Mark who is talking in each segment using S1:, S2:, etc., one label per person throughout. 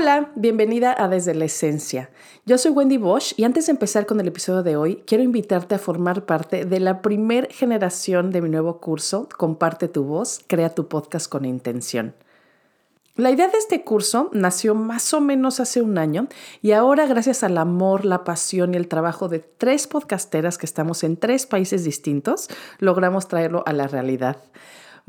S1: Hola, bienvenida a Desde la Esencia. Yo soy Wendy Bosch y antes de empezar con el episodio de hoy, quiero invitarte a formar parte de la primer generación de mi nuevo curso, Comparte tu voz, crea tu podcast con intención. La idea de este curso nació más o menos hace un año y ahora gracias al amor, la pasión y el trabajo de tres podcasteras que estamos en tres países distintos, logramos traerlo a la realidad.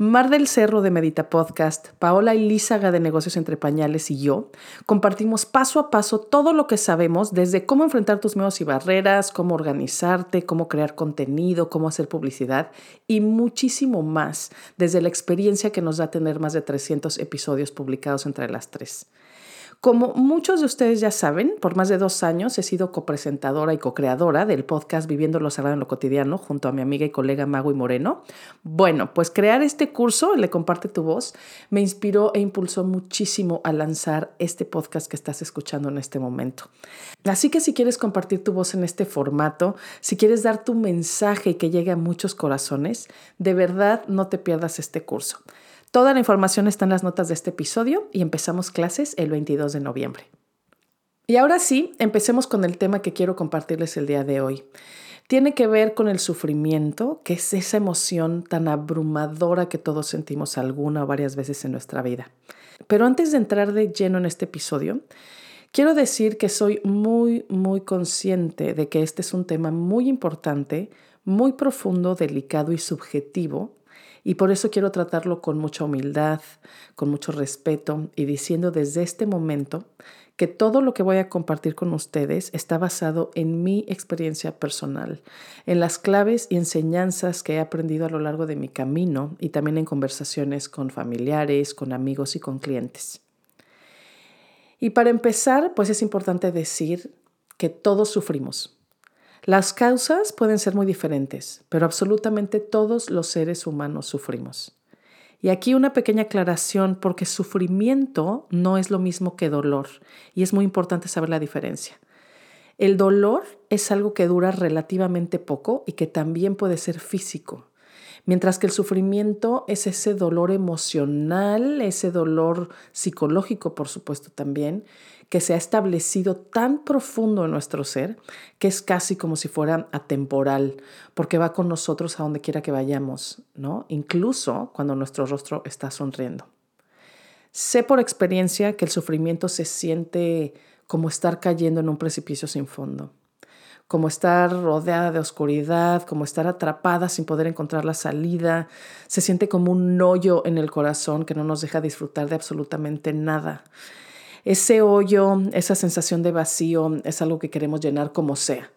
S1: Mar del Cerro de Medita Podcast, Paola Ilízaga de Negocios Entre Pañales y yo compartimos paso a paso todo lo que sabemos desde cómo enfrentar tus miedos y barreras, cómo organizarte, cómo crear contenido, cómo hacer publicidad y muchísimo más desde la experiencia que nos da tener más de 300 episodios publicados entre las tres. Como muchos de ustedes ya saben, por más de dos años he sido copresentadora y co-creadora del podcast Viviendo lo Sagrado en lo Cotidiano junto a mi amiga y colega Magui Moreno. Bueno, pues crear este curso, Le Comparte tu Voz, me inspiró e impulsó muchísimo a lanzar este podcast que estás escuchando en este momento. Así que si quieres compartir tu voz en este formato, si quieres dar tu mensaje que llegue a muchos corazones, de verdad no te pierdas este curso. Toda la información está en las notas de este episodio y empezamos clases el 22 de noviembre. Y ahora sí, empecemos con el tema que quiero compartirles el día de hoy. Tiene que ver con el sufrimiento, que es esa emoción tan abrumadora que todos sentimos alguna o varias veces en nuestra vida. Pero antes de entrar de lleno en este episodio, quiero decir que soy muy, muy consciente de que este es un tema muy importante, muy profundo, delicado y subjetivo y por eso quiero tratarlo con mucha humildad, con mucho respeto y diciendo desde este momento que todo lo que voy a compartir con ustedes está basado en mi experiencia personal, en las claves y enseñanzas que he aprendido a lo largo de mi camino y también en conversaciones con familiares, con amigos y con clientes. Y para empezar, pues es importante decir que todos sufrimos. Las causas pueden ser muy diferentes, pero absolutamente todos los seres humanos sufrimos. Y aquí una pequeña aclaración porque sufrimiento no es lo mismo que dolor y es muy importante saber la diferencia. El dolor es algo que dura relativamente poco y que también puede ser físico, mientras que el sufrimiento es ese dolor emocional, ese dolor psicológico, por supuesto también, que se ha establecido tan profundo en nuestro ser que es casi como si fuera atemporal, porque va con nosotros a donde quiera que vayamos, ¿no? Incluso cuando nuestro rostro está sonriendo. Sé por experiencia que el sufrimiento se siente como estar cayendo en un precipicio sin fondo, como estar rodeada de oscuridad, como estar atrapada sin poder encontrar la salida. Se siente como un hoyo en el corazón que no nos deja disfrutar de absolutamente nada. Ese hoyo, esa sensación de vacío es algo que queremos llenar como sea.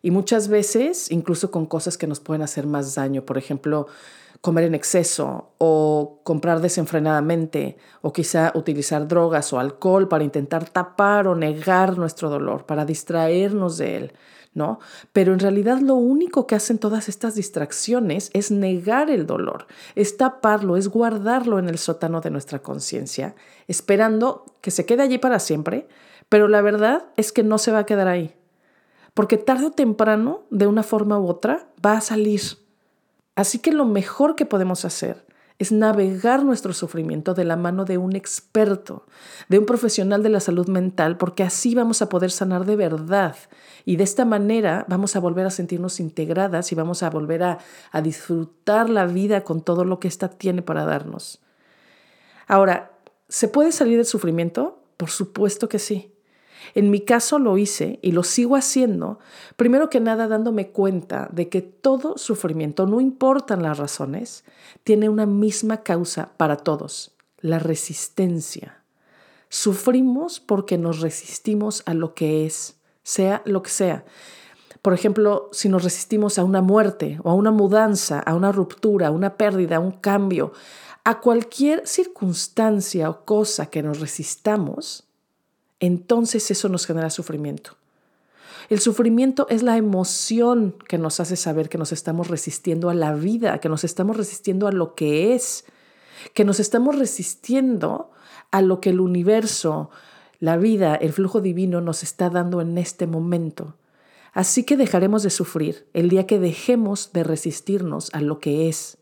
S1: Y muchas veces, incluso con cosas que nos pueden hacer más daño, por ejemplo, comer en exceso o comprar desenfrenadamente o quizá utilizar drogas o alcohol para intentar tapar o negar nuestro dolor, para distraernos de él. ¿no? Pero en realidad lo único que hacen todas estas distracciones es negar el dolor, es taparlo, es guardarlo en el sótano de nuestra conciencia, esperando que se quede allí para siempre, pero la verdad es que no se va a quedar ahí, porque tarde o temprano, de una forma u otra, va a salir. Así que lo mejor que podemos hacer es navegar nuestro sufrimiento de la mano de un experto, de un profesional de la salud mental, porque así vamos a poder sanar de verdad. Y de esta manera vamos a volver a sentirnos integradas y vamos a volver a, disfrutar la vida con todo lo que ésta tiene para darnos. Ahora, ¿se puede salir del sufrimiento? Por supuesto que sí. En mi caso lo hice y lo sigo haciendo, primero que nada dándome cuenta de que todo sufrimiento, no importan las razones, tiene una misma causa para todos, la resistencia. Sufrimos porque nos resistimos a lo que es, sea lo que sea. Por ejemplo, si nos resistimos a una muerte o a una mudanza, a una ruptura, a una pérdida, a un cambio, a cualquier circunstancia o cosa que nos resistamos, entonces eso nos genera sufrimiento. El sufrimiento es la emoción que nos hace saber que nos estamos resistiendo a la vida, que nos estamos resistiendo a lo que es, que nos estamos resistiendo a lo que el universo, la vida, el flujo divino nos está dando en este momento. Así que dejaremos de sufrir el día que dejemos de resistirnos a lo que es.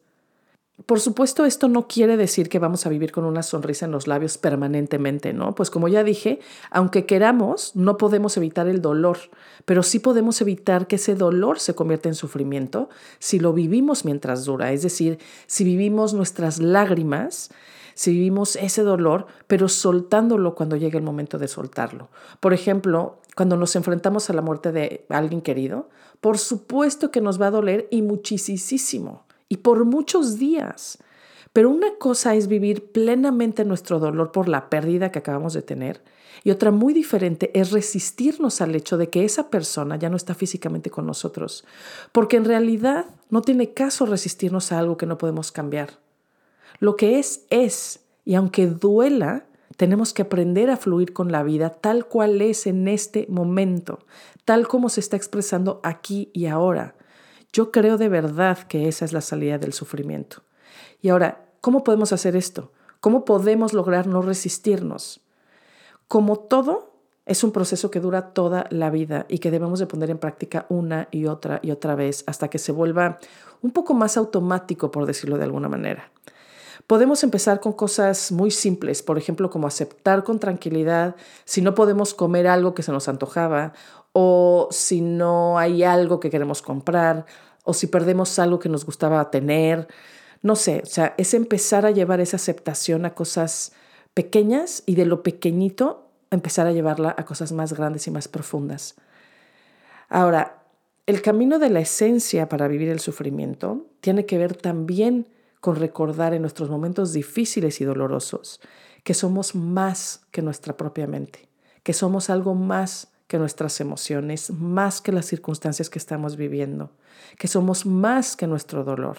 S1: Por supuesto, esto no quiere decir que vamos a vivir con una sonrisa en los labios permanentemente, ¿no? Pues como ya dije, aunque queramos, no podemos evitar el dolor, pero sí podemos evitar que ese dolor se convierta en sufrimiento si lo vivimos mientras dura, es decir, si vivimos nuestras lágrimas, si vivimos ese dolor, pero soltándolo cuando llegue el momento de soltarlo. Por ejemplo, cuando nos enfrentamos a la muerte de alguien querido, por supuesto que nos va a doler y muchísimo y por muchos días. Pero una cosa es vivir plenamente nuestro dolor por la pérdida que acabamos de tener y otra muy diferente es resistirnos al hecho de que esa persona ya no está físicamente con nosotros, porque en realidad no tiene caso resistirnos a algo que no podemos cambiar. Lo que es es, y aunque duela, tenemos que aprender a fluir con la vida tal cual es en este momento, tal como se está expresando aquí y ahora, yo creo de verdad que esa es la salida del sufrimiento. Y ahora, ¿cómo podemos hacer esto? ¿Cómo podemos lograr no resistirnos? Como todo, es un proceso que dura toda la vida y que debemos de poner en práctica una y otra y otra vez hasta que se vuelva un poco más automático, por decirlo de alguna manera. Podemos empezar con cosas muy simples, por ejemplo, como aceptar con tranquilidad si no podemos comer algo que se nos antojaba o si no hay algo que queremos comprar o si perdemos algo que nos gustaba tener. No sé, o sea, es empezar a llevar esa aceptación a cosas pequeñas y de lo pequeñito empezar a llevarla a cosas más grandes y más profundas. Ahora, el camino de la esencia para vivir el sufrimiento tiene que ver también con recordar en nuestros momentos difíciles y dolorosos que somos más que nuestra propia mente, que somos algo más que nuestras emociones, más que las circunstancias que estamos viviendo, que somos más que nuestro dolor.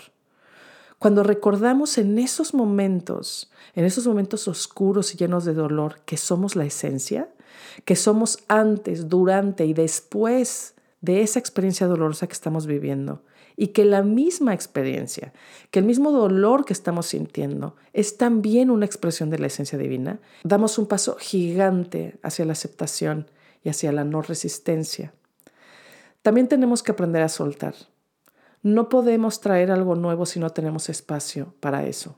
S1: Cuando recordamos en esos momentos, en esos momentos oscuros y llenos de dolor, que somos la esencia, que somos antes, durante y después de esa experiencia dolorosa que estamos viviendo, y que la misma experiencia, que el mismo dolor que estamos sintiendo es también una expresión de la esencia divina, damos un paso gigante hacia la aceptación y hacia la no resistencia. También tenemos que aprender a soltar. No podemos traer algo nuevo si no tenemos espacio para eso.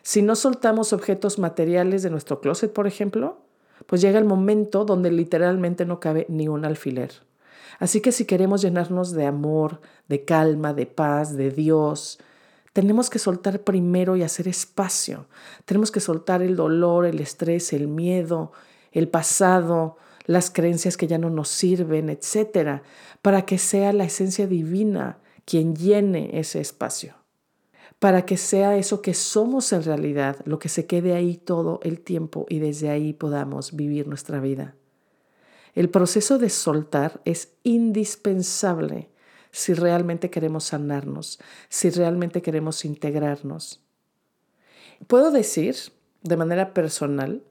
S1: Si no soltamos objetos materiales de nuestro closet, por ejemplo, pues llega el momento donde literalmente no cabe ni un alfiler. Así que si queremos llenarnos de amor, de calma, de paz, de Dios, tenemos que soltar primero y hacer espacio. Tenemos que soltar el dolor, el estrés, el miedo, el pasado, las creencias que ya no nos sirven, etcétera, para que sea la esencia divina quien llene ese espacio, para que sea eso que somos en realidad, lo que se quede ahí todo el tiempo y desde ahí podamos vivir nuestra vida. El proceso de soltar es indispensable si realmente queremos sanarnos, si realmente queremos integrarnos. Puedo decir, de manera personal,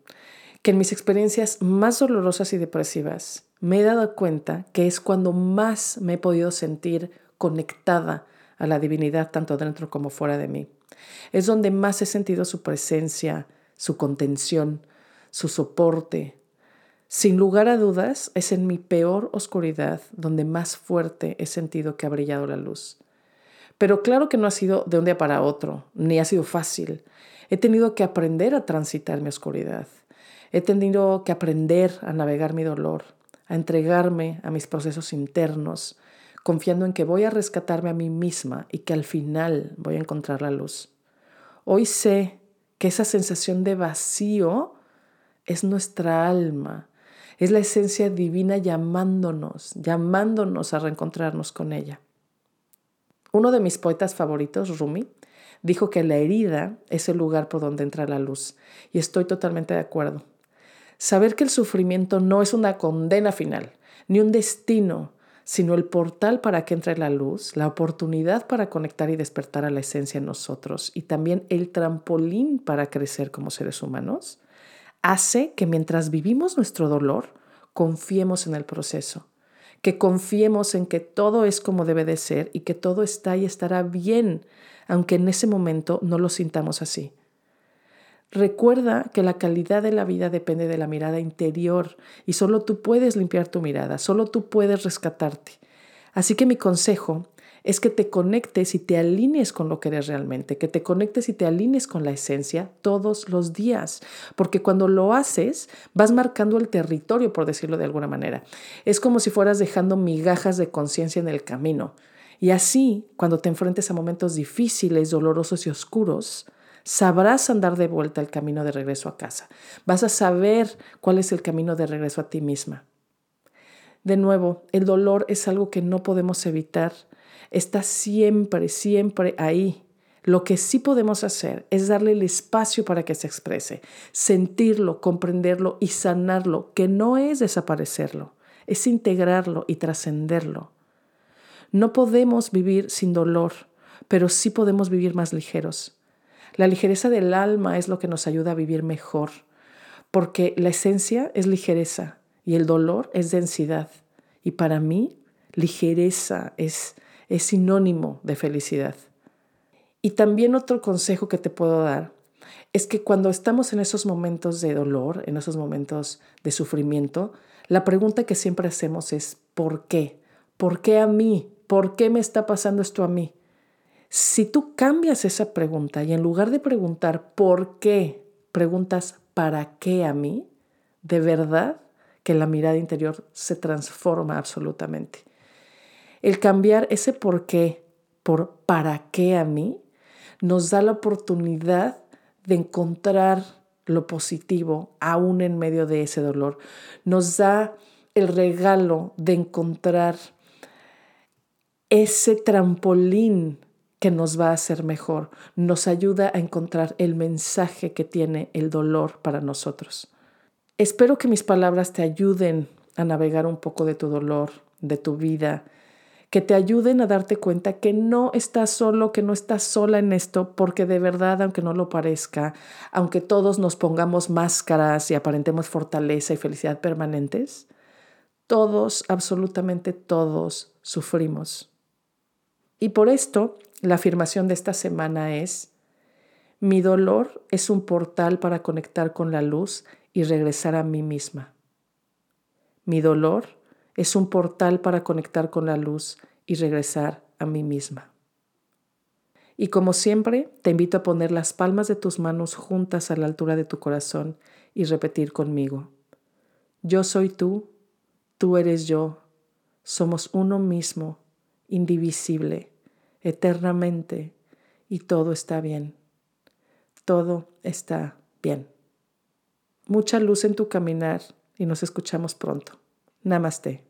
S1: que en mis experiencias más dolorosas y depresivas me he dado cuenta que es cuando más me he podido sentir conectada a la divinidad tanto dentro como fuera de mí. Es donde más he sentido su presencia, su contención, su soporte. Sin lugar a dudas, es en mi peor oscuridad donde más fuerte he sentido que ha brillado la luz. Pero claro que no ha sido de un día para otro, ni ha sido fácil. He tenido que aprender a transitar mi oscuridad. He tenido que aprender a navegar mi dolor, a entregarme a mis procesos internos, confiando en que voy a rescatarme a mí misma y que al final voy a encontrar la luz. Hoy sé que esa sensación de vacío es nuestra alma, es la esencia divina llamándonos, llamándonos a reencontrarnos con ella. Uno de mis poetas favoritos, Rumi, dijo que la herida es el lugar por donde entra la luz, y estoy totalmente de acuerdo. Saber que el sufrimiento no es una condena final, ni un destino, sino el portal para que entre la luz, la oportunidad para conectar y despertar a la esencia en nosotros y también el trampolín para crecer como seres humanos, hace que mientras vivimos nuestro dolor, confiemos en el proceso, que confiemos en que todo es como debe de ser y que todo está y estará bien, aunque en ese momento no lo sintamos así. Recuerda que la calidad de la vida depende de la mirada interior y solo tú puedes limpiar tu mirada, solo tú puedes rescatarte. Así que mi consejo es que te conectes y te alinees con lo que eres realmente, que te conectes y te alinees con la esencia todos los días, porque cuando lo haces vas marcando el territorio, por decirlo de alguna manera. Es como si fueras dejando migajas de conciencia en el camino. Y así, cuando te enfrentes a momentos difíciles, dolorosos y oscuros, sabrás andar de vuelta el camino de regreso a casa. Vas a saber cuál es el camino de regreso a ti misma. De nuevo, el dolor es algo que no podemos evitar. Está siempre, siempre ahí. Lo que sí podemos hacer es darle el espacio para que se exprese, sentirlo, comprenderlo y sanarlo, que no es desaparecerlo, es integrarlo y trascenderlo. No podemos vivir sin dolor, pero sí podemos vivir más ligeros. La ligereza del alma es lo que nos ayuda a vivir mejor, porque la esencia es ligereza y el dolor es densidad. Y para mí, ligereza es, es sinónimo de felicidad. Y también otro consejo que te puedo dar es que cuando estamos en esos momentos de dolor, en esos momentos de sufrimiento, la pregunta que siempre hacemos es ¿por qué? ¿Por qué a mí? ¿Por qué me está pasando esto a mí? Si tú cambias esa pregunta y en lugar de preguntar ¿por qué? preguntas ¿para qué a mí? De verdad que la mirada interior se transforma absolutamente. El cambiar ese por qué por para qué a mí nos da la oportunidad de encontrar lo positivo aún en medio de ese dolor. Nos da el regalo de encontrar ese trampolín que nos va a hacer mejor, nos ayuda a encontrar el mensaje que tiene el dolor para nosotros. Espero que mis palabras te ayuden a navegar un poco de tu dolor, de tu vida, que te ayuden a darte cuenta que no estás solo, que no estás sola en esto, porque de verdad, aunque no lo parezca, aunque todos nos pongamos máscaras y aparentemos fortaleza y felicidad permanentes, todos, absolutamente todos, sufrimos. Y por esto, la afirmación de esta semana es, mi dolor es un portal para conectar con la luz y regresar a mí misma. Mi dolor es un portal para conectar con la luz y regresar a mí misma. Y como siempre, te invito a poner las palmas de tus manos juntas a la altura de tu corazón y repetir conmigo. Yo soy tú, tú eres yo, somos uno mismo, indivisible, eternamente, y todo está bien. Todo está bien. Mucha luz en tu caminar y nos escuchamos pronto. Namaste.